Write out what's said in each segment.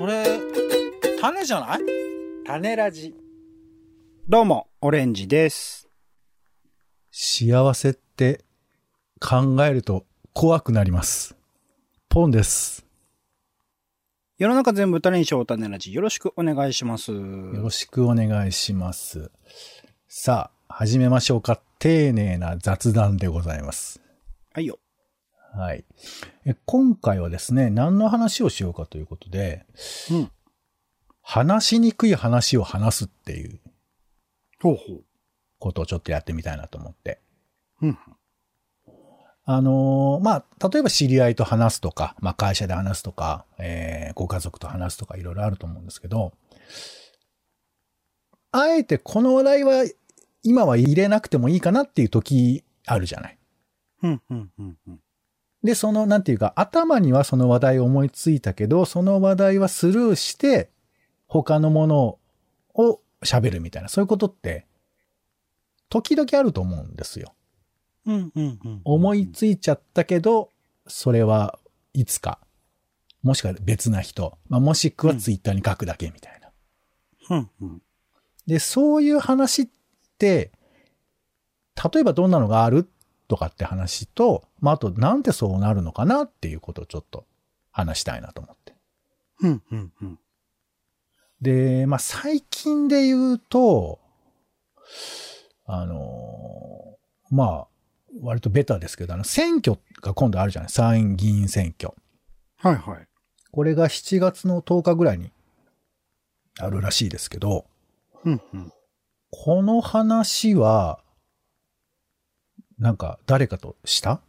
それ、種じゃない？種ラジ。どうも、オレンジです。幸せって考えると怖くなります。ポンです。世の中全部種にしよう種ラジ。よろしくお願いします。よろしくお願いします。さあ、始めましょうか。丁寧な雑談でございます。はいよ。はい。え今回はですね、何の話をしようかということで、うん。話しにくい話を話すっていうほうほことをちょっとやってみたいなと思って。う。うん。あのーまあ、例えば知り合いと話すとか、まあ会社で話すとか、えーご家族と話すとかいろいろあると思うんですけど、あえてこの話題は今は入れなくてもいいかなっていう時あるじゃない。うん、うん、うん、うん。で、その、なんていうか、頭にはその話題を思いついたけど、その話題はスルーして、他のものを喋るみたいな、そういうことって、時々あると思うんですよ。うん、うん、うん。思いついちゃったけど、それはいつか、もしくは別な人、まあ、もしくはツイッターに書くだけみたいな。うん、うん。で、そういう話って、例えばどんなのがあるとかって話と、まあ、あとなんでそうなるのかなっていうことをちょっと話したいなと思って。うん、うん、うん。で、まあ、最近で言うと、あのーまあ、割とベタですけど、あの、選挙が今度あるじゃない？参院議員選挙。はい、はい。これが7月の10日ぐらいにあるらしいですけど、うん、うん。この話は、なんか誰かとした？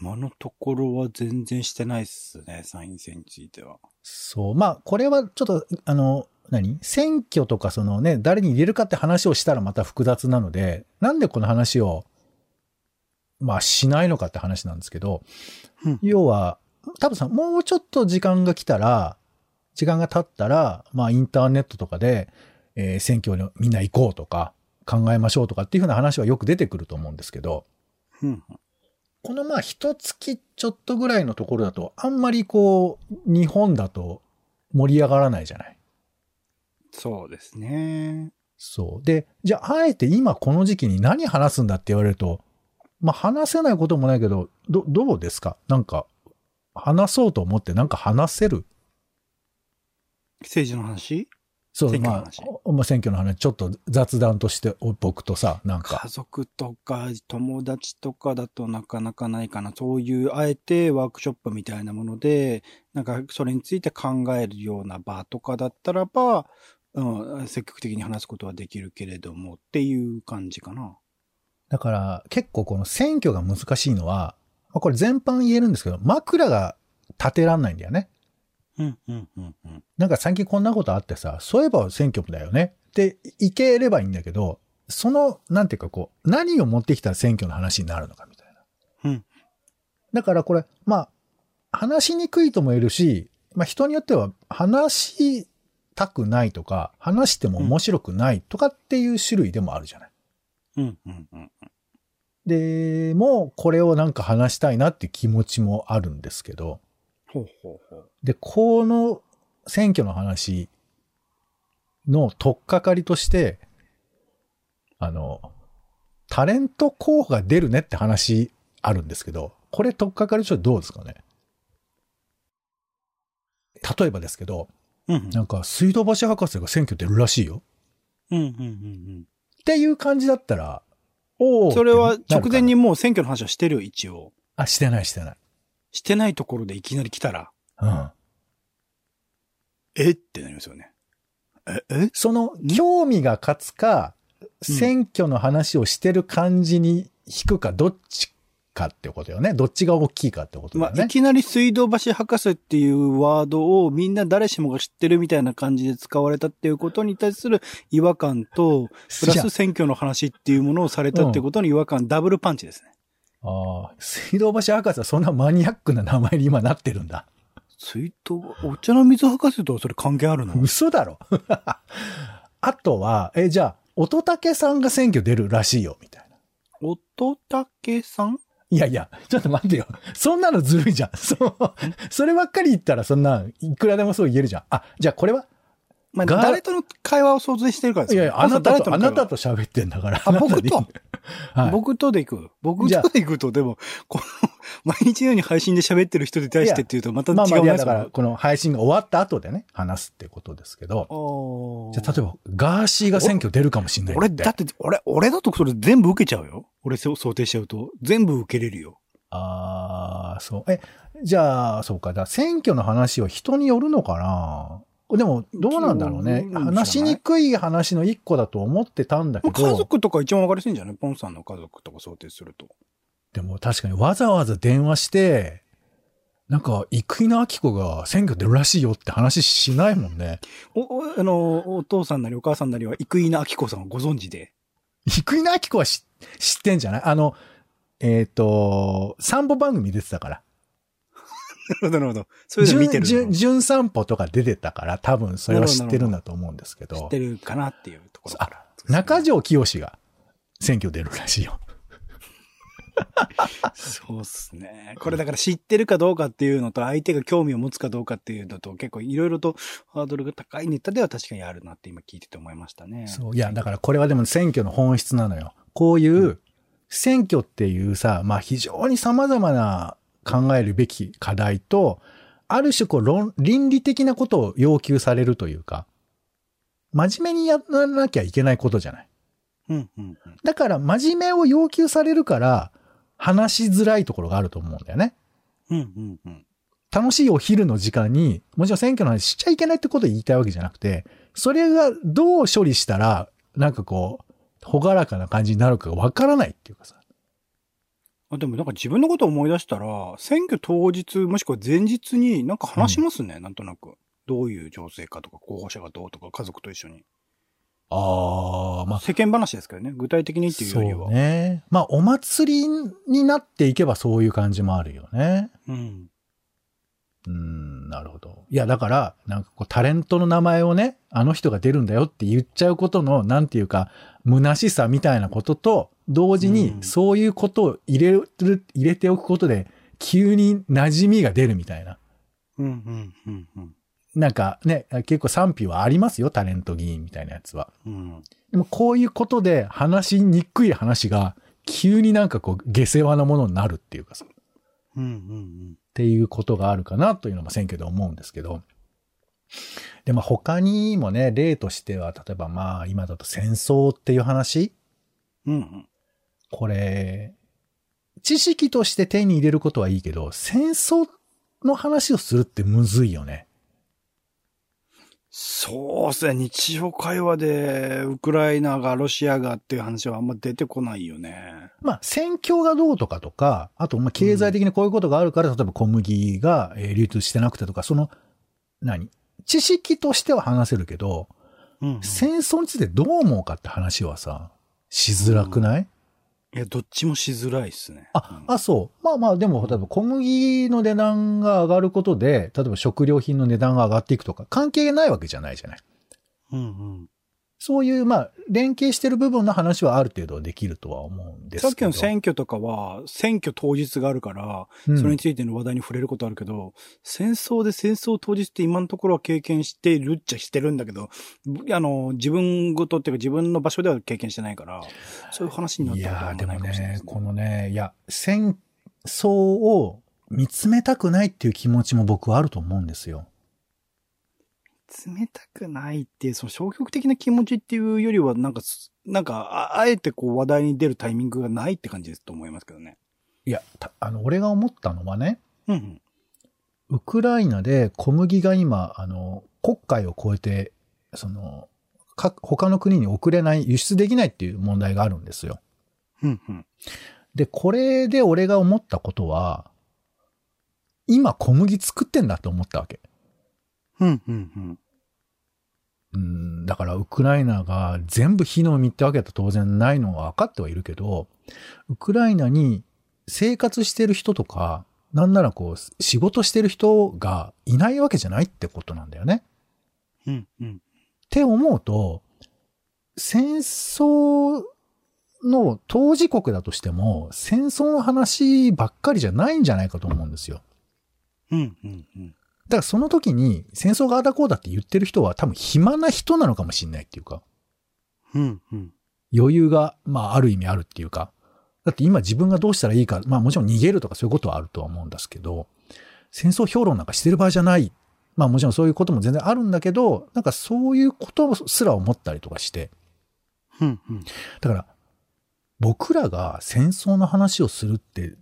今のところは全然してないっすね、参院選については。そう。まあ、これはちょっと、あの、何？選挙とかそのね、誰に入れるかって話をしたらまた複雑なので、なんでこの話を、まあ、しないのかって話なんですけど、うん要は、多分さ、もうちょっと時間が来たら、時間が経ったら、まあ、インターネットとかで、えー選挙にみんな行こうとか、考えましょうとかっていうふうな話はよく出てくると思うんですけど、うん。このまあ一月ちょっとぐらいのところだと、あんまりこう、日本だと盛り上がらないじゃない？そうですね。そう。で、じゃあ、あえて今この時期に何話すんだって言われると、まあ話せないこともないけど、ど、どうですか？なんか、話そうと思ってなんか話せる？政治の話？そう、ま話あ、まあ選挙の話、ちょっと雑談として僕とさ、なんか家、族とか友達とかだとなかなかないかな。そういう、あえてワークショップみたいなもので、なんかそれについて考えるような場とかだったらば、うん、積極的に話すことはできるけれどもっていう感じかな。だから結構この選挙が難しいのは、まあこれ全般言えるんですけど、枕が立てらんないんだよね。うん、うん、うん、うん。なんか最近こんなことあってさ、そういえば選挙だよねっていければいいんだけど、その、なんていうかこう、何を持ってきたら選挙の話になるのかみたいな。うん。だからこれ、まあ、話しにくいとも言えるし、まあ人によっては話したくないとか、話しても面白くないとかっていう種類でもあるじゃない。うん、うん、うん。で、もうこれをなんか話したいなって気持ちもあるんですけど、ほうほうほう。で、この選挙の話の取っかかりとして、あの、タレント候補が出るねって話あるんですけど、これ取っかかりとしてどうですかね？例えばですけど、うん、なんか水道橋博士が選挙出るらしいよ。うん、うん、うん。っていう感じだったら、おお。それは直前に。もう選挙の話はしてるよ、一応。あ、してないしてない。してないところでいきなり来たら、うん。え？ってなりますよね。え、え？その興味が勝つか、選挙の話をしてる感じに引くか、どっちかってことよね。どっちが大きいかってことだまあ、いよね。きなり水道橋博士っていうワードをみんな誰しもが知ってるみたいな感じで使われたっていうことに対する違和感と、プラス選挙の話っていうものをされたってことの違和感、ダブルパンチですね。ああ、水道橋博士はそんなマニアックな名前に今なってるんだ。水道、お茶の水博士とはそれ関係あるの？嘘だろ。あとは、え、じゃあ、乙武さんが選挙出るらしいよ、みたいな。乙武さん？いやいや、ちょっと待ってよ。そんなのずるいじゃん。そう。そればっかり言ったらそんな、いくらでもそう言えるじゃん。あ、じゃあこれは？まあ、が誰との会話を想像してるからですよいやいや、あなたと、あなたと喋ってんだから。あ僕と？はい。僕とで行く。僕とで行くと、でも、この、毎日のように配信で喋ってる人に対してっていうと、また違うまあだから、この配信が終わった後でね、話すってことですけど。おじゃあ、例えば、ガーシーが選挙出るかもしれない俺、だって、俺、俺だとそれ全部受けちゃうよ。俺想定しちゃうと。全部受けれるよ。ああ、そう。え、じゃあ、そうか。だ選挙の話は人によるのかな？でも、どうなんだろうね話しにくい話の一個だと思ってたんだけど。家族とか一番分かりやすいんじゃない？ポンさんの家族とか想定すると。でも確かにわざわざ電話して、なんか、生稲晃子が選挙出るらしいよって話しないもんね。お、おあの、お父さんなりお母さんなりは、生稲晃子さんをご存知で。生稲晃子は知知ってんじゃない？あの、えっ、と、散歩番組出てたから。なるほど、なるほど。そういうの見てるじゅんのじゅん散歩とか出てたから、多分それは知ってるんだと思うんですけど。知ってるかなっていうところから。中条清が選挙出るらしいよ。そうっすね。これだから知ってるかどうかっていうのと、相手が興味を持つかどうかっていうのと、結構いろいろとハードルが高いネタでは確かにあるなって今聞いてて思いましたね。そう。いや、だからこれはでも選挙の本質なのよ。こういう選挙っていうさ、まあ非常に様々な考えるべき課題と、ある種こう論、倫理的なことを要求されるというか、真面目にやらなきゃいけないことじゃない。うん、うん、うん。だから真面目を要求されるから、話しづらいところがあると思うんだよね。うん、うん、うん。楽しいお昼の時間に、もちろん選挙の話しちゃいけないってことを言いたいわけじゃなくて、それがどう処理したら、なんかこう、ほがらかな感じになるかがわからないっていうかさ。あでもなんか自分のことを思い出したら、選挙当日もしくは前日になんか話しますね、なんとなく。どういう情勢かとか、候補者がどうとか、家族と一緒に。ああ、まあ、世間話ですけどね。具体的にっていうよりは。そうね。まあ、お祭りになっていけばそういう感じもあるよね。うん。うん、なるほど。いや、だから、なんかこう、タレントの名前をね、あの人が出るんだよって言っちゃうことの、なんていうか、虚しさみたいなことと、同時にう、んそういうことを入れる、入れておくことで、急に馴染みが出るみたいな。うん、うん、うん、うん。なんかね、結構賛否はありますよ、タレント議員みたいなやつは。うん。でもこういうことで話しにくい話が、急になんかこう、下世話なものになるっていうかさ。うん、うん、っていうことがあるかなというのも選挙で思うんですけど。で、まあ他にもね、例としては、例えばまあ今だと戦争っていう話うん。うん、これ、知識として手に入れることはいいけど、戦争の話をするってむずいよね。そうっすね。日常会話で、ウクライナが、ロシアがっていう話はあんま出てこないよね。まあ戦況がどうとかとか、あとまあ経済的にこういうことがあるから、例えば小麦がえー流通してなくてとか、その、何？知識としては話せるけど、うん、うん。戦争についてどう思うかって話はさ、しづらくない、いや、どっちもしづらいっすね。あ、あ、そう。まあまあ、でも、例えば小麦の値段が上がることで、例えば食料品の値段が上がっていくとか、関係ないわけじゃないじゃない。うん、うん。そういう、まあ、連携してる部分の話はある程度できるとは思うんですけど。さっきの選挙とかは、選挙当日があるから、うんそれについての話題に触れることあるけど、戦争で戦争当日って今のところは経験してるっちゃしてるんだけど、ぶあの、自分ごとっていうか自分の場所では経験してないから、そういう話になっいたことはないかもしれないです、ね。このね、いや、戦争を見つめたくないっていう気持ちも僕はあると思うんですよ。冷たくないっていう、その消極的な気持ちっていうよりは、なんかす、なんか、ああえてこう話題に出るタイミングがないって感じですと思いますけどね。いや、たあの、俺が思ったのはね、うんうん。ウクライナで小麦が今、あの、国海を越えて、その、か、他の国に送れない、輸出できないっていう問題があるんですよ。うんうん。で、これで俺が思ったことは、今小麦作ってんだと思ったわけ。うんうんうん。うん、だからウクライナが全部火の海ってわけだと当然ないのは分かってはいるけど、ウクライナに生活してる人とか、なんならこう、仕事してる人がいないわけじゃないってことなんだよね。うんうん。って思うと、戦争の当事国だとしても、戦争の話ばっかりじゃないんじゃないかと思うんですよ。うん、うん、うん。だからその時に戦争があだこうだって言ってる人は多分暇な人なのかもしれないっていうか、うん、うん。余裕が、まあある意味あるっていうか、だって今自分がどうしたらいいか、まあもちろん逃げるとかそういうことはあるとは思うんですけど、戦争評論なんかしてる場合じゃない。まあもちろんそういうことも全然あるんだけど、なんかそういうことすら思ったりとかして、うん、うん。だから、僕らが戦争の話をするって、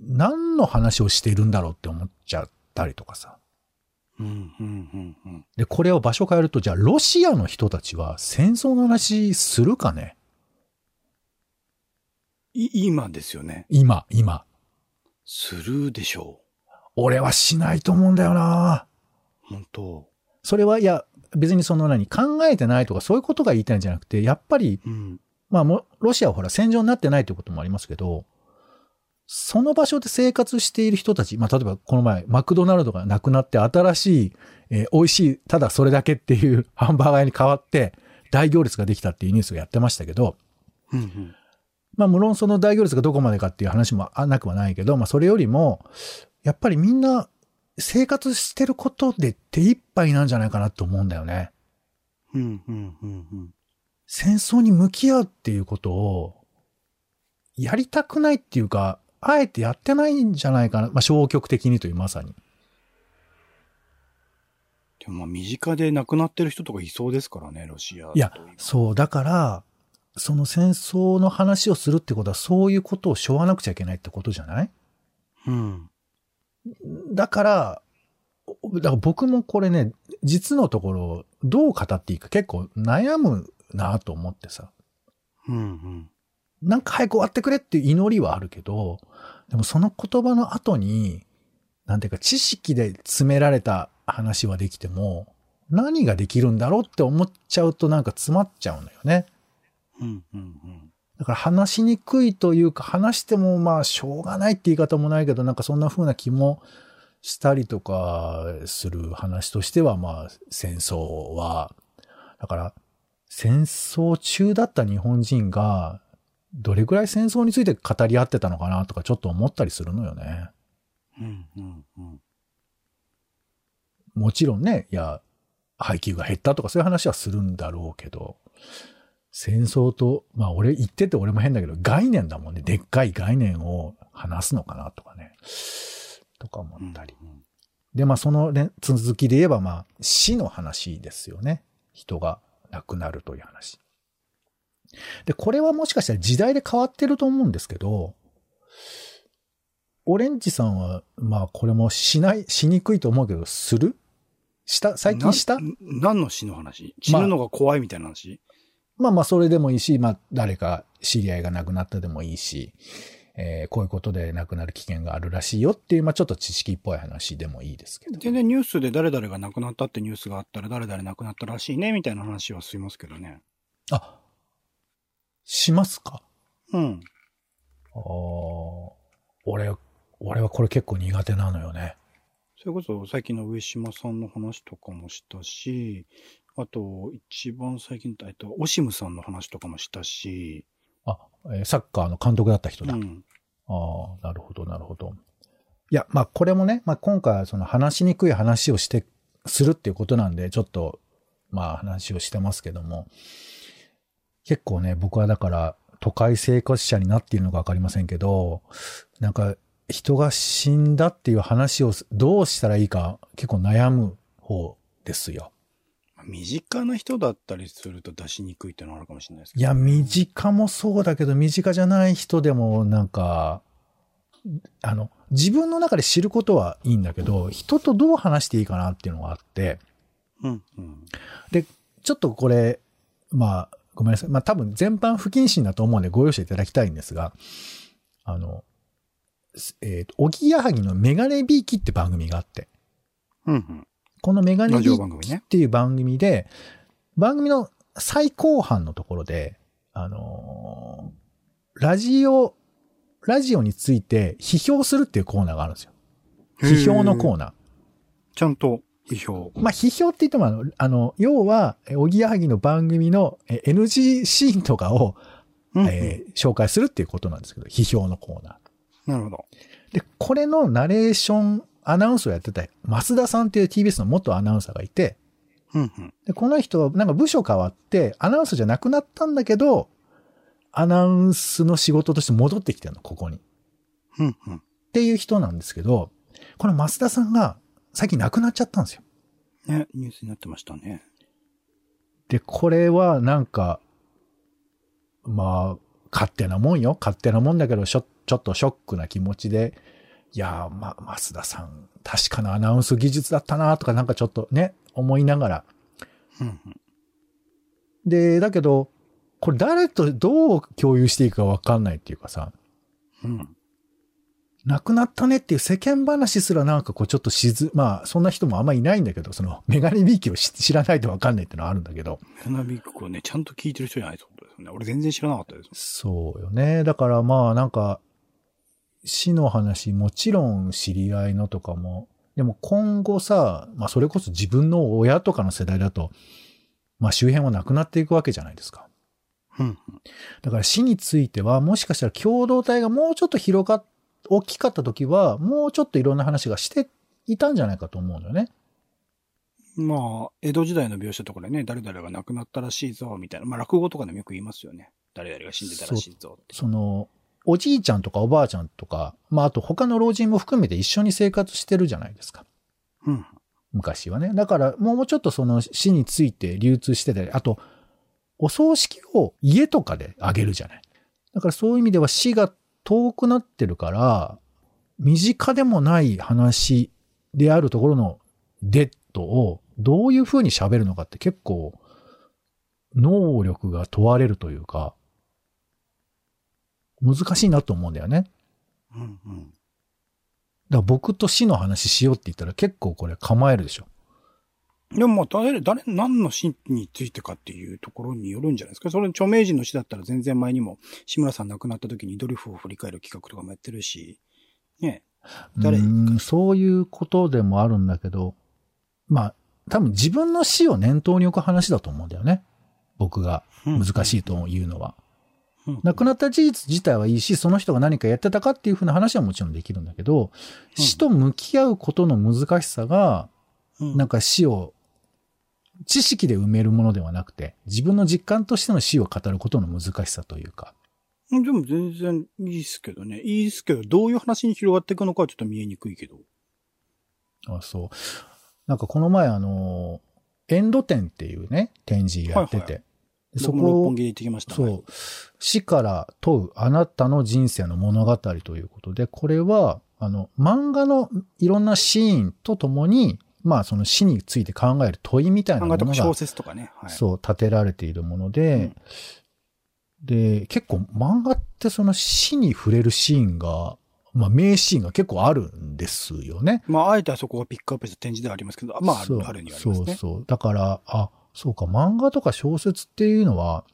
何の話をしているんだろうって思っちゃったりとかさ。うん、うん、うん、うん。で、これを場所変えると、じゃあロシアの人たちは戦争の話するかね？い、今ですよね。今、今。するでしょ俺はしないと思うんだよなう。本当それは、いや、別にその何、考えてないとかそういうことが言いたいんじゃなくて、やっぱり、うん。まあもう、ロシアはほら戦場になってないということもありますけど、その場所で生活している人たち、まあ例えばこの前、マクドナルドがなくなって新しい、えー美味しい、ただそれだけっていう ハンバーガー屋に変わって、大行列ができたっていうニュースをやってましたけど、うん、うん。まあ無論その大行列がどこまでかっていう話もあなくはないけど、まあそれよりも、やっぱりみんな生活してることで手一杯なんじゃないかなと思うんだよね。うん、うん、うん、うん。戦争に向き合うっていうことを、やりたくないっていうか、あえてやってないんじゃないかな。まあ消極的にというまさに。でもまあ身近で亡くなってる人とかいそうですからね、ロシア。いや、そう、だから、その戦争の話をするってことはそういうことをしょわなくちゃいけないってことじゃない？うん。だから、だから僕もこれね、実のところ、どう語っていいか結構悩むなと思ってさ。うん、うん。なんか早く終わってくれっていう祈りはあるけど、でもその言葉の後に、なんていうか知識で詰められた話はできても、何ができるんだろうって思っちゃうとなんか詰まっちゃうのよね。うん、うん、うん。だから話しにくいというか、話してもまあしょうがないって言い方もないけど、なんかそんな風な気もしたりとかする話としては、まあ戦争は、だから戦争中だった日本人が、どれくらい戦争について語り合ってたのかなとかちょっと思ったりするのよね。うん、うん、うん。もちろんね、いや、配給が減ったとかそういう話はするんだろうけど、戦争と、まあ俺言ってて俺も変だけど、概念だもんね。でっかい概念を話すのかなとかね。とか思ったり。うんで、まあその連続きで言えば、まあ死の話ですよね。人が亡くなるという話。で、これはもしかしたら時代で変わってると思うんですけど、オレンジさんは、まあこれもしない、しにくいと思うけど、する？した最近した？な何の死の話？死ぬのが怖いみたいな話、まあまあそれでもいいし、まあ誰か知り合いが亡くなったでもいいし、えーこういうことで亡くなる危険があるらしいよっていう、まあちょっと知識っぽい話でもいいですけど。全然ニュースで誰々が亡くなったってニュースがあったら誰々亡くなったらしいねみたいな話はしますけどね。あ、しますか？うん。ああ、俺、俺はこれ結構苦手なのよね。それこそ最近の上島さんの話とかもしたし、あと一番最近だえっと、オシムさんの話とかもしたし、あ、えーサッカーの監督だった人だ。うん。ああ、なるほど、なるほど。いや、まあこれもね、まあ今回はその話しにくい話をして、するっていうことなんで、ちょっと、まあ話をしてますけども、結構ね、僕はだから都会生活者になっているのかわかりませんけど、なんか人が死んだっていう話をどうしたらいいか結構悩む方ですよ。身近な人だったりすると出しにくいっていうのはあるかもしれないですけど。いや、身近もそうだけど、身近じゃない人でもなんか、あの、自分の中で知ることはいいんだけど、人とどう話していいかなっていうのがあって、うん、うん。ちょっとこれ、まあ、ごめんなさい。まあ多分全般不謹慎だと思うんでご容赦いただきたいんですが、あの、えっ、と、おぎやはぎのメガネビーキって番組があって、うん、うん。このメガネビー。キっていう番組で、番組の最後半のところで、あのーラジオ、ラジオについて批評するっていうコーナーがあるんですよ。批評のコー。ナー。ちゃんと批評。まあ、批評って言ってもあの、あの、要は、えおぎやはぎの番組のえ NG シーンとかを、うんえー紹介するっていうことなんですけど、批評のコーナー。なるほど。で、これのナレーション、アナウンスをやってた増田さんっていう TBS の元アナウンサーがいて、うんうん。で、この人はなんか部署変わって、アナウンスじゃなくなったんだけど、アナウンスの仕事として戻ってきてるの、ここに。っうんうん。ていう人なんですけど、この増田さんが最近亡くなっちゃったんですよ。ね、ニュースになってましたね。で、これはなんか、まあ、勝手なもんよ。勝手なもんだけど、ちょっとショックな気持ちで、いやー、ま、増田さん、確かなアナウンス技術だったなとかなんかちょっとね、思いながら。で、だけど、これ誰とどう共有していいかわかんないっていうかさ、うん。亡くなったねっていう世間話すらなんかこうちょっとしず、まあそんな人もあんまいないんだけど、そのメガネビーキを知知らないとわかんないっていうのはあるんだけど、メナビックをね、ちゃんと聞いてる人じゃないってことですよね。俺全然知らなかったです。そうよね。だからまあなんか、死の話もちろん知り合いのとかも、でも今後さ、まあそれこそ自分の親とかの世代だと、まあ周辺はなくなっていくわけじゃないですか。うんうん。だから死については、もしかしたら共同体がもうちょっと広がっ、大きかった時は、もうちょっといろんな話がしていたんじゃないかと思うのよね。まあ、江戸時代の描写とかでね、誰々が亡くなったらしいぞ、みたいな。まあ、落語とかでもよく言いますよね。誰々が死んでたらしいぞって。その、おじいちゃんとかおばあちゃんとか、まああと他の老人も含めて一緒に生活してるじゃないですか。うん。昔はね。だからもうちょっとその死について流通してたり、あと、お葬式を家とかであげるじゃない。だからそういう意味では死が遠くなってるから、身近でもない話であるところのデッドをどういう風に喋るのかって結構能力が問われるというか、難しいなと思うんだよね。うんうん。だから僕と死の話しようって言ったら結構これ構えるでしょ。でもまあ、誰、誰、何の死についてかっていうところによるんじゃないですか。それ、著名人の死だったら全然前にも、志村さん亡くなった時にドリフを振り返る企画とかもやってるし、ね。誰そういうことでもあるんだけど、まあ、多分自分の死を念頭に置く話だと思うんだよね。僕が難しいというのは。うん。亡くなった事実自体はいいし、その人が何かやってたかっていうふうな話はもちろんできるんだけど、うん死と向き合うことの難しさが、うんなんか死を知識で埋めるものではなくて、自分の実感としての死を語ることの難しさというか。でも全然いいっすけどね。いいっすけど、どういう話に広がっていくのかはちょっと見えにくいけど。あそう。なんかこの前あの、エンド展っていうね、展示やってて、はいはでそ僕も六こ本木で行ってきました。そう、死から問うあなたの人生の物語ということで、これは、あの、漫画のいろんなシーンとともに、まあその死について考える問いみたいな漫ものが、小説とかね。はい。そう、立てられているもので、で、結構漫画ってその死に触れるシーンが、まあ名シーンが結構あるんですよね。まあ、あえてあそこがピックアップした展示ではありますけど、まあ、あるにはありますね。そうそう。だから、あ、そうか、漫画とか小説っていうのは、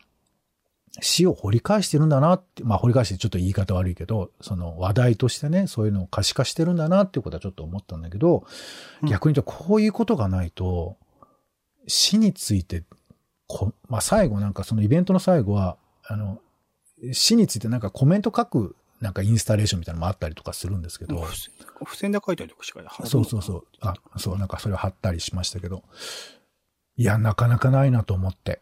死を掘り返してるんだなって、まあ掘り返してちょっと言い方悪いけど、その話題としてね、そういうのを可視化してるんだなっていうことはちょっと思ったんだけど、うん逆に言うとこういうことがないと、死について、こまあ最後なんかそのイベントの最後は、あの、死についてなんかコメント書く、なんかインスタレーションみたいなのもあったりとかするんですけど、付箋で書いたりとかしかそうそうそう。あ、そう、なんかそれを貼ったりしましたけど。いや、なかなかないなと思って。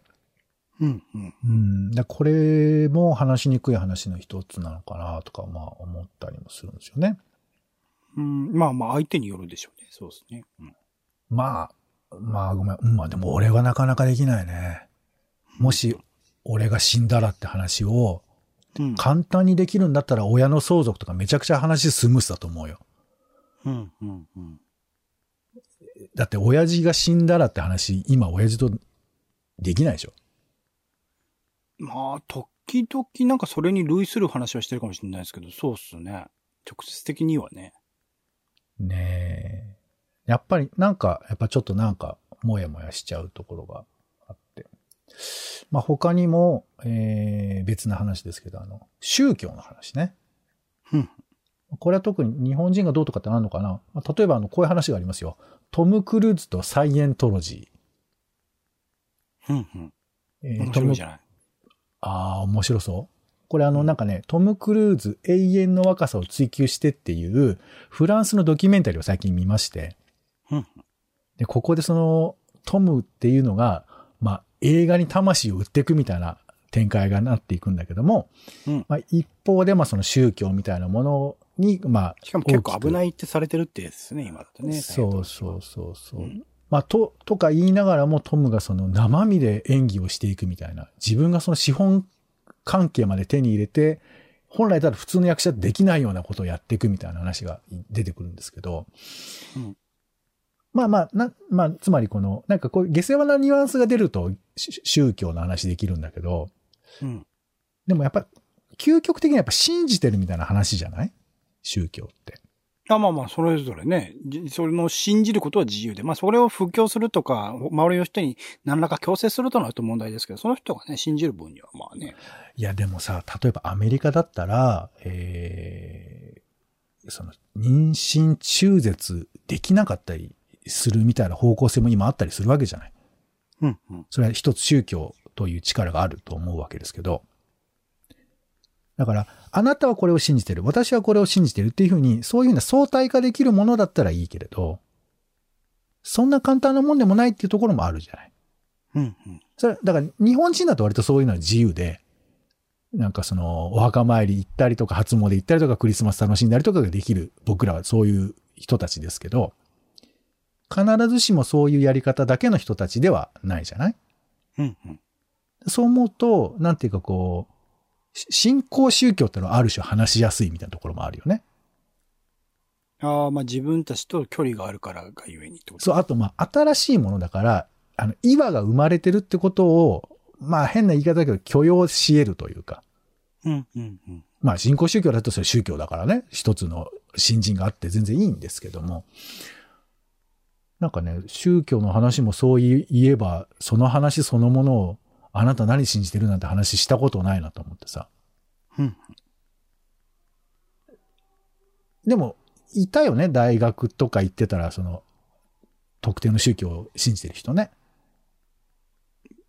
うんうん。うん。でこれも話しにくい話の一つなのかなとか、まあ思ったりもするんですよね。うん、まあまあ、相手によるでしょうね。そうですね。うんまあ、まあごめん。うんまあでも俺はなかなかできないね。もし、俺が死んだらって話をうん。簡単にできるんだったら親の相続とかめちゃくちゃ話スムースだと思うよ。うんうんうん。だって親父が死んだらって話、今親父とできないでしょ。まあ、時々なんかそれに類する話はしてるかもしれないですけど、そうっすね。直接的にはね。ねえ。やっぱりなんか、やっぱちょっとなんか、もやもやしちゃうところがあって。まあ他にも、えー、別な話ですけど、あの、宗教の話ね。うん。これは特に日本人がどうとかってあるのかな、まあ、例えばあの、こういう話がありますよ。トム・クルーズとサイエントロジうんうん。ー。えー面白いじゃない。ああ、面白そこれあのなんかね、トム・クルーズ永遠の若さを追求してっていうフランスのドキュメンタリーを最近見まして、うん。で、ここでそのトムっていうのが、まあ映画に魂を売っていくみたいな展開がなっていくんだけども、うんまあ一方でまあその宗教みたいなものに、まあ、しかも結構危ないいってされてるってですね、今だとね。そうそうそうそう。うんまあ、と、とか言いながらもトムがその生身で演技をしていくみたいな。自分がその資本関係まで手に入れて、本来たら普通の役者できないようなことをやっていくみたいな話が出てくるんですけど。うんまあまあ、な、まあ、つまりこの、なんかこう、下世話なニュアンスが出ると、し宗教の話できるんだけど、うん。でもやっぱ、究極的にはやっぱ信じてるみたいな話じゃない？宗教って。あまあまあ、それぞれね、じそれの信じることは自由で、まあそれを布教するとか、周りの人に何らか強制するとなると問題ですけど、その人がね、信じる分にはまあね。いや、でもさ、例えばアメリカだったら、えー、その、妊娠中絶できなかったりするみたいな方向性も今あったりするわけじゃない。うん、うん。それは一つ宗教という力があると思うわけですけど。だから、あなたはこれを信じてる。私はこれを信じてるっていうふうに、そういうふうな相対化できるものだったらいいけれど、そんな簡単なもんでもないっていうところもあるじゃない。うん、うん。それ、だから日本人だと割とそういうのは自由で、なんかその、お墓参り行ったりとか、初詣行ったりとか、クリスマス楽しんだりとかができる、僕らはそういう人たちですけど、必ずしもそういうやり方だけの人たちではないじゃないうん、うん。そう思うと、なんていうかこう、し信仰宗教ってのはある種話しやすいみたいなところもあるよね。ああ、まあ自分たちと距離があるからがゆえにってことそう、あとまあ、新しいものだから、あの、岩が生まれてるってことを、まあ変な言い方だけど許容し得るというか。うん、うん、うん。まあ信仰宗教だとそれ宗教だからね、一つの信心があって全然いいんですけども、なんかね、宗教の話もそう言えば、その話そのものを、あなた何信じてるなんて話したことないなと思ってさ。うん。でも、いたよね、大学とか行ってたら、その、特定の宗教を信じてる人ね。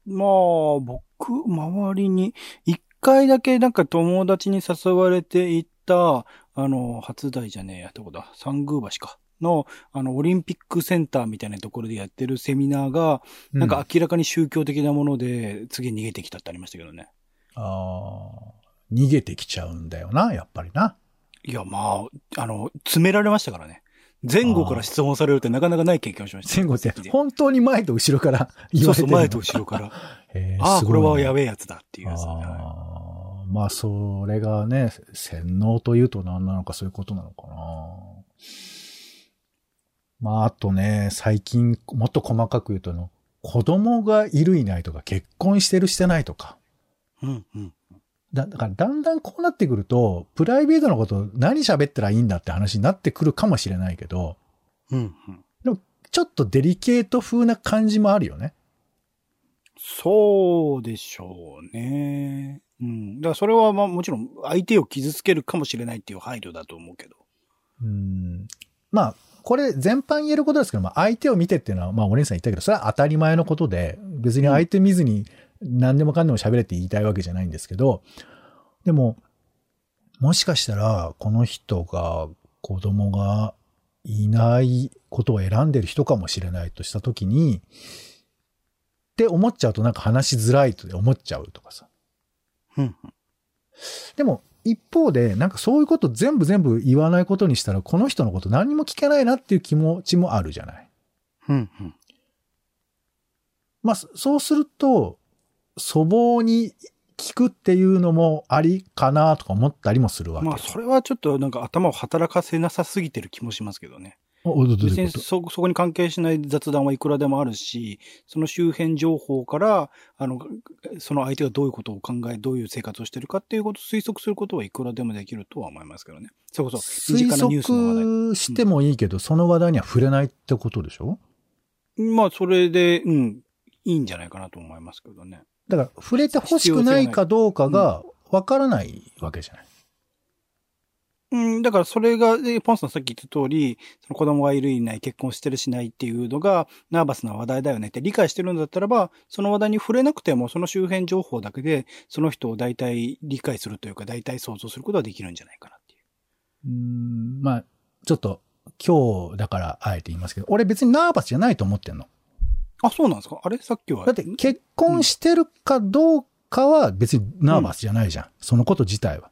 まあ、僕、周りに、一回だけなんか友達に誘われて行った、あの、初台じゃねえや、どこだ、三宮橋か。の、あの、オリンピックセンターみたいなところでやってるセミナーが、なんか明らかに宗教的なもので、次逃げてきたってありましたけどね。ああ、逃げてきちゃうんだよな、やっぱりな。いや、まあ、あの、詰められましたからね。前後から質問されるってなかなかない経験をしました。前後って本当に前と後ろから言われてるそうそう、前と後ろから。へーああ、これはいやべえやつだっていうやつ。はいあーまあ、それがね、洗脳というと何なのかそういうことなのかな。まあ、あとね、最近、もっと細かく言うとの、子供がいるいないとか、結婚してるしてないとか。うん、うん。だだから、だんだんこうなってくると、プライベートのこと何喋ったらいいんだって話になってくるかもしれないけど、うん、うん。ちょっとデリケート風な感じもあるよね。そうでしょうね。うん。だからそれはまあもちろん相手を傷つけるかもしれないっていう配慮だと思うけど。うんまあ、これ全般言えることですけど、まあ相手を見てっていうのは、まあお姉さん言ったけど、それは当たり前のことで、別に相手見ずに何でもかんでも喋れって言いたいわけじゃないんですけど、でも、もしかしたら、この人が子供がいないことを選んでる人かもしれないとしたときに、って思っちゃうとなんか話しづらいと思っちゃうとかさ。うん。でも、一方で、なんかそういうこと全部全部言わないことにしたら、この人のこと何も聞けないなっていう気持ちもあるじゃない。うん。うん。まあ、そそうすると、粗暴に聞くっていうのもありかなとか思ったりもするわけ。まあそれはちょっとなんか頭を働かせなさすぎてる気もしますけどね。別にそ、そこに関係しない雑談はいくらでもあるし、その周辺情報から、あの、その相手がどういうことを考え、どういう生活をしてるかっていうことを推測することはいくらでもできるとは思いますけどね。それこそ、身推。測してもいいけど、その話題には触れないってことでしょ？まあ、それで、うん、いいんじゃないかなと思いますけどね。だから、触れて欲しくないかどうかがわからないわけじゃない。うん、だからそれが、えポンさんさっき言った通り、その子供がいるいない、結婚してるしないっていうのが、ナーバスな話題だよねって理解してるんだったらば、その話題に触れなくても、その周辺情報だけで、その人を大体理解するというか、大体想像することができるんじゃないかなっていう。うん、まあ、ちょっと、今日だからあえて言いますけど、俺別にナーバスじゃないと思ってんの。あ、そうなんですか？あれ？さっきは。だって結婚してるかどうかは別にナーバスじゃないじゃん。そのこと自体は。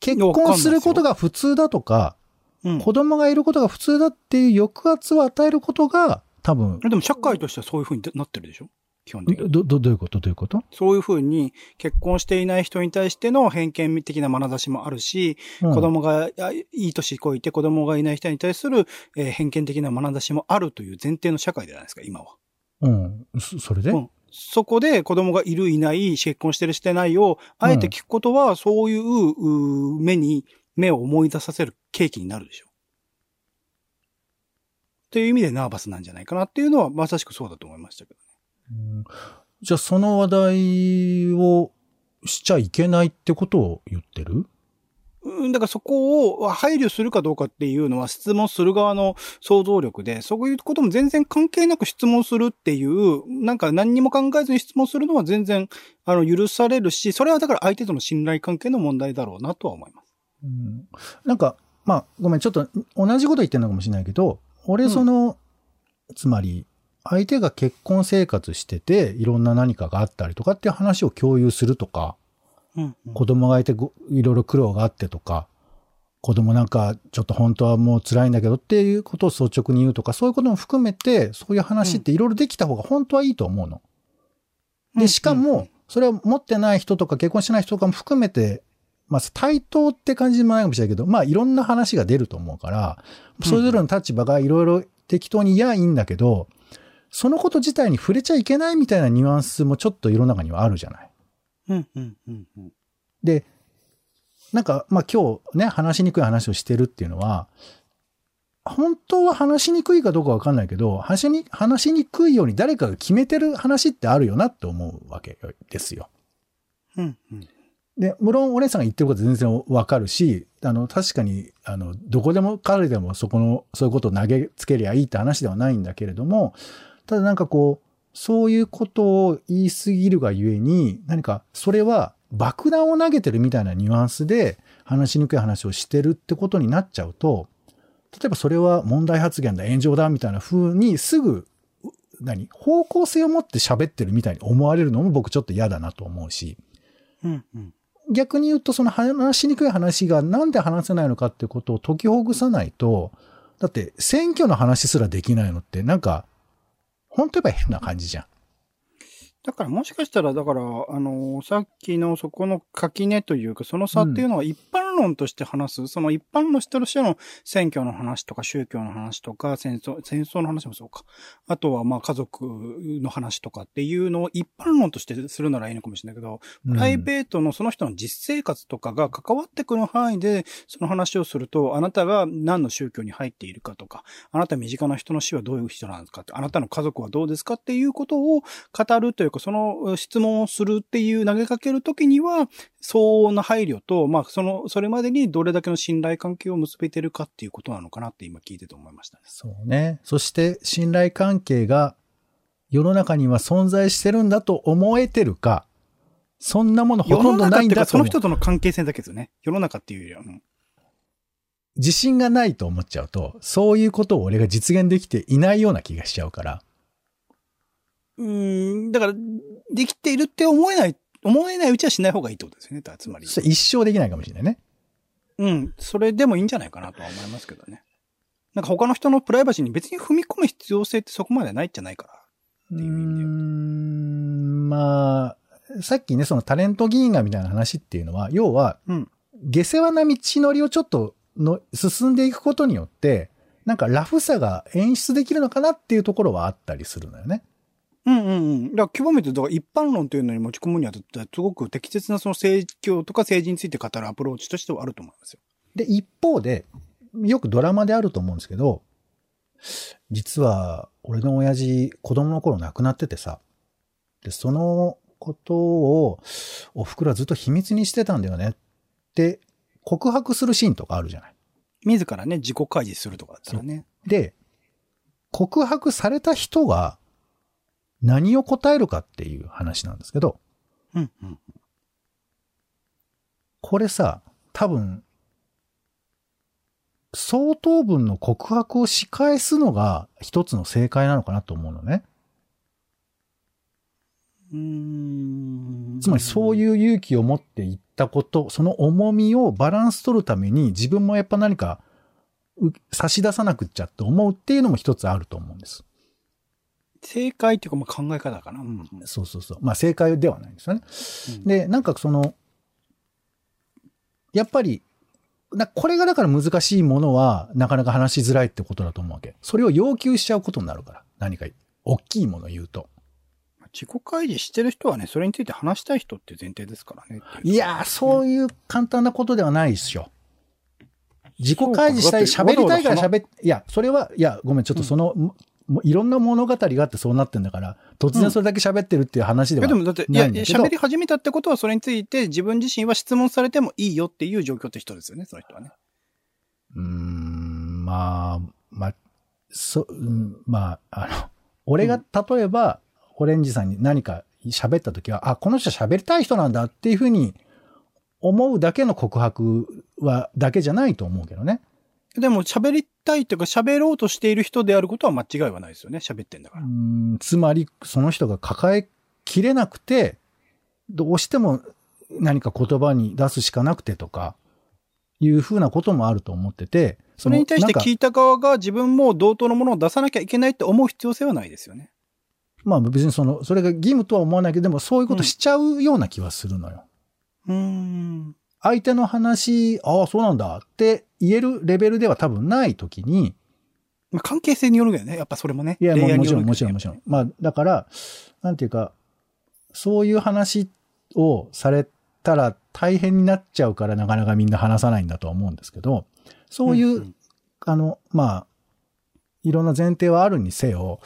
結婚することが普通だとか、うん、子供がいることが普通だっていう抑圧を与えることが多分。でも社会としてはそういうふうになってるでしょ？基本的に。ど、ど、どういうこと？どういうこと？そういうふうに結婚していない人に対しての偏見的な眼差しもあるし、うん子供があいい年こいて子供がいない人に対する、えー偏見的な眼差しもあるという前提の社会じゃないですか、今は。うん。そそれで、うんそこで子供がいるいない、結婚してるしてないを、あえて聞くことは、そういう、目に、目を思い出させる契機になるでしょ。っていう意味でナーバスなんじゃないかなっていうのは、まさしくそうだと思いましたけどね。うんじゃあその話題をしちゃいけないってことを言ってる？うん、だからそこを配慮するかどうかっていうのは質問する側の想像力で、そういうことも全然関係なく質問するっていう、なんか何にも考えずに質問するのは全然、あの、許されるし、それはだから相手との信頼関係の問題だろうなとは思います。うんなんか、まあ、ごめん、ちょっと同じこと言ってるのかもしれないけど、俺その、つまり、相手が結婚生活してて、いろんな何かがあったりとかっていう話を共有するとか、うん、うん。子供がいてごいろいろ苦労があってとか、子供なんかちょっと本当はもう辛いんだけどっていうことを率直に言うとか、そういうことも含めて、そういう話っていろいろできた方が本当はいいと思うの。で、しかも、それは持ってない人とか結婚してない人とかも含めて、まあ、対等って感じでもないかもしれないけど、まあ、いろんな話が出ると思うから、それぞれの立場がいろいろ適当に言やいいんだけど、そのこと自体に触れちゃいけないみたいなニュアンスもちょっと世の中にはあるじゃない。うん、うん、うん、うん。で、なんか、まあ今日ね、話しにくい話をしてるっていうのは、本当は話しにくいかどうかわかんないけど、話しに、話しにくいように誰かが決めてる話ってあるよなって思うわけですよ。うん、うん。で、無論お姉さんが言ってること全然わかるし、あの、確かに、あの、どこでも彼でもそこの、そういうことを投げつけりゃいいって話ではないんだけれども、ただなんかこう、そういうことを言いすぎるがゆえに、何かそれは爆弾を投げてるみたいなニュアンスで話しにくい話をしてるってことになっちゃうと、例えばそれは問題発言だ、炎上だみたいな風にすぐ、う何方向性を持って喋ってるみたいに思われるのも僕ちょっと嫌だなと思うし、うん、うん。逆に言うと、その話しにくい話がなんで話せないのかってことを解きほぐさないと、だって選挙の話すらできないのってなんか、本当言えば変な感じじゃん。だからもしかしたら、だから、あのさっきのそこの垣根というか、その差っていうのは一般論として話す、その一般の人としての選挙の話とか宗教の話とか、戦争、戦争の話もそうか。あとはまあ家族の話とかっていうのを一般論としてするならいいのかもしれないけど、プライベートのその人の実生活とかが関わってくる範囲で、その話をすると、あなたが何の宗教に入っているかとか、あなた身近な人の死はどういう人なんですかって、あなたの家族はどうですかっていうことを語るというか、その質問をするっていう投げかけるときには、相応な配慮と、まあ、その、それまでにどれだけの信頼関係を結べてるかっていうことなのかなって今聞いてて思いましたね。そうね。そして信頼関係が世の中には存在してるんだと思えてるか、そんなものほとんどないんだとその人との関係性だけですよね。世の中っていうよりは。うん自信がないと思っちゃうと、そういうことを俺が実現できていないような気がしちゃうから。うーん、だから、できているって思えない、思えないうちはしない方がいいってことですよね。つまり。一生できないかもしれないね。うん。それでもいいんじゃないかなとは思いますけどね。なんか他の人のプライバシーに別に踏み込む必要性ってそこまでないんじゃないから。うーっていう意味ではん、まあ、さっきね、そのタレント議員がみたいな話っていうのは、要は、うん。下世話な道のりをちょっとの進んでいくことによって、なんかラフさが演出できるのかなっていうところはあったりするのよね。うんうんうん。だから、極めて、だから一般論というのに持ち込むには、すごく適切なその政教とか政治について語るアプローチとしてはあると思いますよ。で、一方で、よくドラマであると思うんですけど、実は、俺の親父、子供の頃亡くなっててさ、で、そのことを、お袋はずっと秘密にしてたんだよねって、告白するシーンとかあるじゃない。自らね、自己開示するとかだったらね。で、告白された人が何を答えるかっていう話なんですけど、うん、うん。これさ、多分、相当分の告白を仕返すのが一つの正解なのかなと思うのね。うーんつまりそういう勇気を持って言ったこと、その重みをバランス取るために自分もやっぱ何かう差し出さなくっちゃって思うっていうのも一つあると思うんです。正解っていうか、まあ、考え方かな。うんうんそうそうそう。まあ正解ではないんですよね。うんで、なんかその、やっぱり、なこれがだから難しいものはなかなか話しづらいってことだと思うわけ。それを要求しちゃうことになるから。何か大きいものを言うと。自己開示してる人はね、それについて話したい人って前提ですからね。いやー、そういう簡単なことではないですよ。自己開示したい、喋りたいから喋っ、いや、それは、いや、ごめん、ちょっとその、ももういろんな物語があってそうなってんだから、突然それだけ喋ってるっていう話ではえでもだって、いや、ないんだけど。喋り始めたってことは、それについて自分自身は質問されてもいいよっていう状況って人ですよね、その人はね。うーん、まあ、まあ、そ、うんまあ、あの、俺が例えば、オレンジさんに何か喋った時は、あ、この人喋りたい人なんだっていうふうに思うだけの告白は、だけじゃないと思うけどね。でも喋りたいというか喋ろうとしている人であることは間違いはないですよね。喋ってんだかうら。んつまり、その人が抱えきれなくて、どうしても何か言葉に出すしかなくてとか、いうふうなこともあると思ってて、それに対して聞いた側が自分も同等のものを出さなきゃいけないって思う必要性はないですよね。まあ別にその、それが義務とは思わないけど、でもそういうことしちゃうような気はするのよ。うーん。相手の話、ああ、そうなんだって言えるレベルでは多分ないときに、まあ、関係性によるけどね。やっぱそれもね。いや、もちろん、もちろん、もちろん。まあ、だから、なんていうか、そういう話をされたら大変になっちゃうからなかなかみんな話さないんだとは思うんですけど、そういう、んんあの、まあ、いろんな前提はあるにせよ、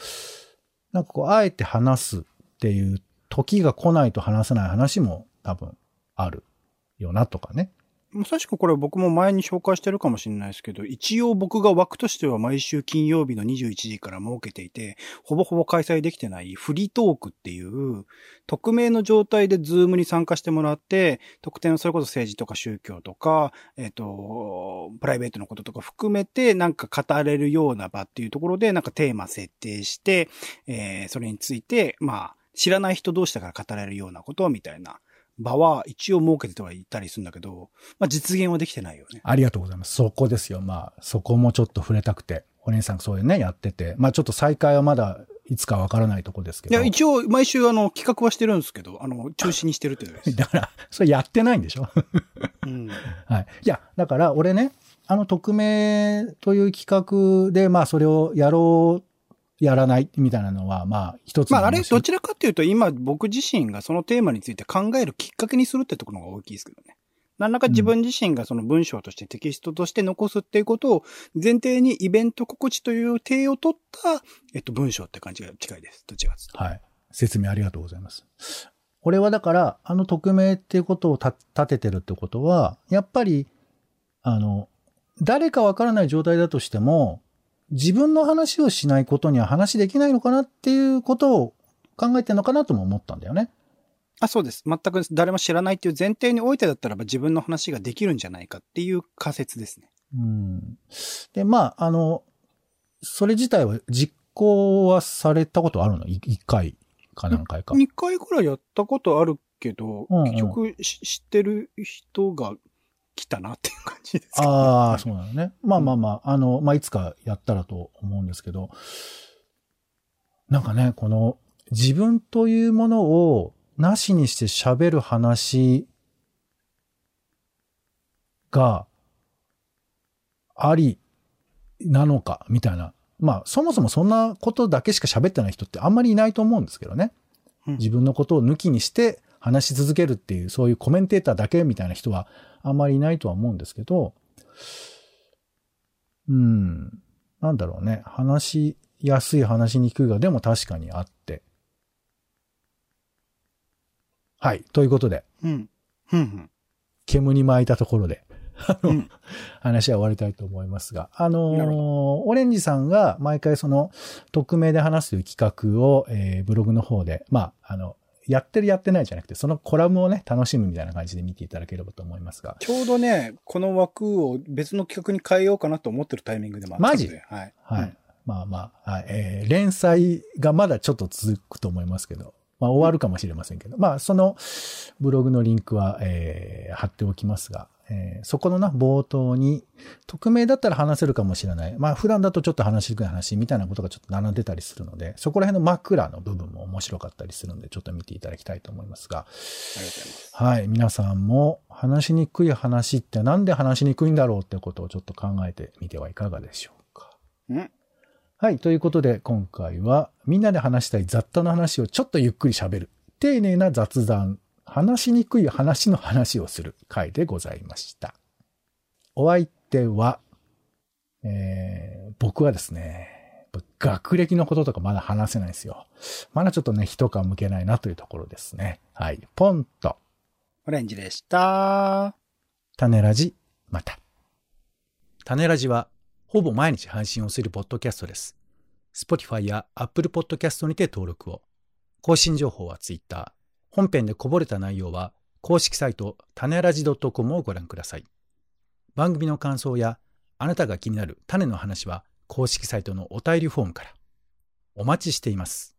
なんかこう、あえて話すっていう時が来ないと話せない話も多分あるよなとかね。まさしくこれ僕も前に紹介してるかもしれないですけど、一応僕が枠としては毎週金曜日の21時から設けていて、ほぼほぼ開催できてないフリートークっていう、匿名の状態でズームに参加してもらって、特典それこそ政治とか宗教とか、えっ、と、プライベートのこととか含めてなんか語れるような場っていうところでなんかテーマ設定して、えーそれについて、まあ、知らない人同士だから語れるようなことみたいな場は一応設けてはいたりするんだけど、まあ実現はできてないよね。ありがとうございます。そこですよ。まあ、そこもちょっと触れたくて、お姉さんそういうね、やってて、まあちょっと再開はまだいつかわからないとこですけど。いや、一応毎週あの企画はしてるんですけど、あの、中止にしてるって。だから、それやってないんでしょ？うん。はい。いや、だから俺ね、あの匿名という企画で、まあそれをやろう、やらないみたいなのは、まあ一つのまああれ、話どちらかっていうと今僕自身がそのテーマについて考えるきっかけにするってところが大きいですけどね。何らか自分自身がその文章としてテキストとして残すっていうことを前提にイベント告知という体を取った、えっと、文章って感じが近いです。どっちかです？と。はい。説明ありがとうございます。俺はだから、あの匿名っていうことをた立ててるってことは、やっぱり、あの、誰かわからない状態だとしても、自分の話をしないことには話できないのかなっていうことを考えてるのかなとも思ったんだよね。あ、そうです。全く誰も知らないっていう前提においてだったらば自分の話ができるんじゃないかっていう仮説ですね。うん。で、まあ、あの、それ自体は実行はされたことあるの？い一回か何回か。2回ぐらいやったことあるけど、うんうん結局し知ってる人が来たなっていう感じですかね、ああ、そうなのね。まあまあまあ、あの、まあいつかやったらと思うんですけど、なんかね、この自分というものをなしにして喋る話がありなのか、みたいな。まあ、そもそもそんなことだけしか喋ってない人ってあんまりいないと思うんですけどね。うん自分のことを抜きにして話し続けるっていう、そういうコメンテーターだけみたいな人はあんまりいないとは思うんですけど、うん、なんだろうね。話しやすい、話しにくいが、でも確かにあって。はい。ということで、うん。うんうん。煙に巻いたところで、あの、うん話は終わりたいと思いますが、あのーオレンジさんが毎回その、匿名で話すという企画を、えーブログの方で、まあ、あの、やってるやってないじゃなくて、そのコラムをね、楽しむみたいな感じで見ていただければと思いますが、ちょうどね、この枠を別の企画に変えようかなと思ってるタイミングでもあった。マジ？はい。はい。うんまあまあ、はいえー連載がまだちょっと続くと思いますけど、まあ終わるかもしれませんけど、まあそのブログのリンクは、えー貼っておきますが、えーそこのな、冒頭に、匿名だったら話せるかもしれない。まあ普段だとちょっと話しにくい話みたいなことがちょっと並んでたりするので、そこら辺の枕の部分も面白かったりするので、ちょっと見ていただきたいと思いますが、ありがとうございます。はい。皆さんも話しにくい話ってなんで話しにくいんだろうってことをちょっと考えてみてはいかがでしょうか。うんはい。ということで、今回はみんなで話したい雑多な話をちょっとゆっくり喋る。丁寧な雑談。話しにくい話の話をする回でございました。お相手は、えー僕はですね、学歴のこととかまだ話せないですよ。まだちょっとね、一皮向けないなというところですね。はい。ポンと。オレンジでした。種ラジ、また。種ラジは、ほぼ毎日配信をするポッドキャストです。Spotify や Apple Podcast にて登録を。更新情報は Twitter。本編でこぼれた内容は、公式サイト、種ラジ .com をご覧ください。番組の感想や、あなたが気になる種の話は、公式サイトのお便りフォームから。お待ちしています。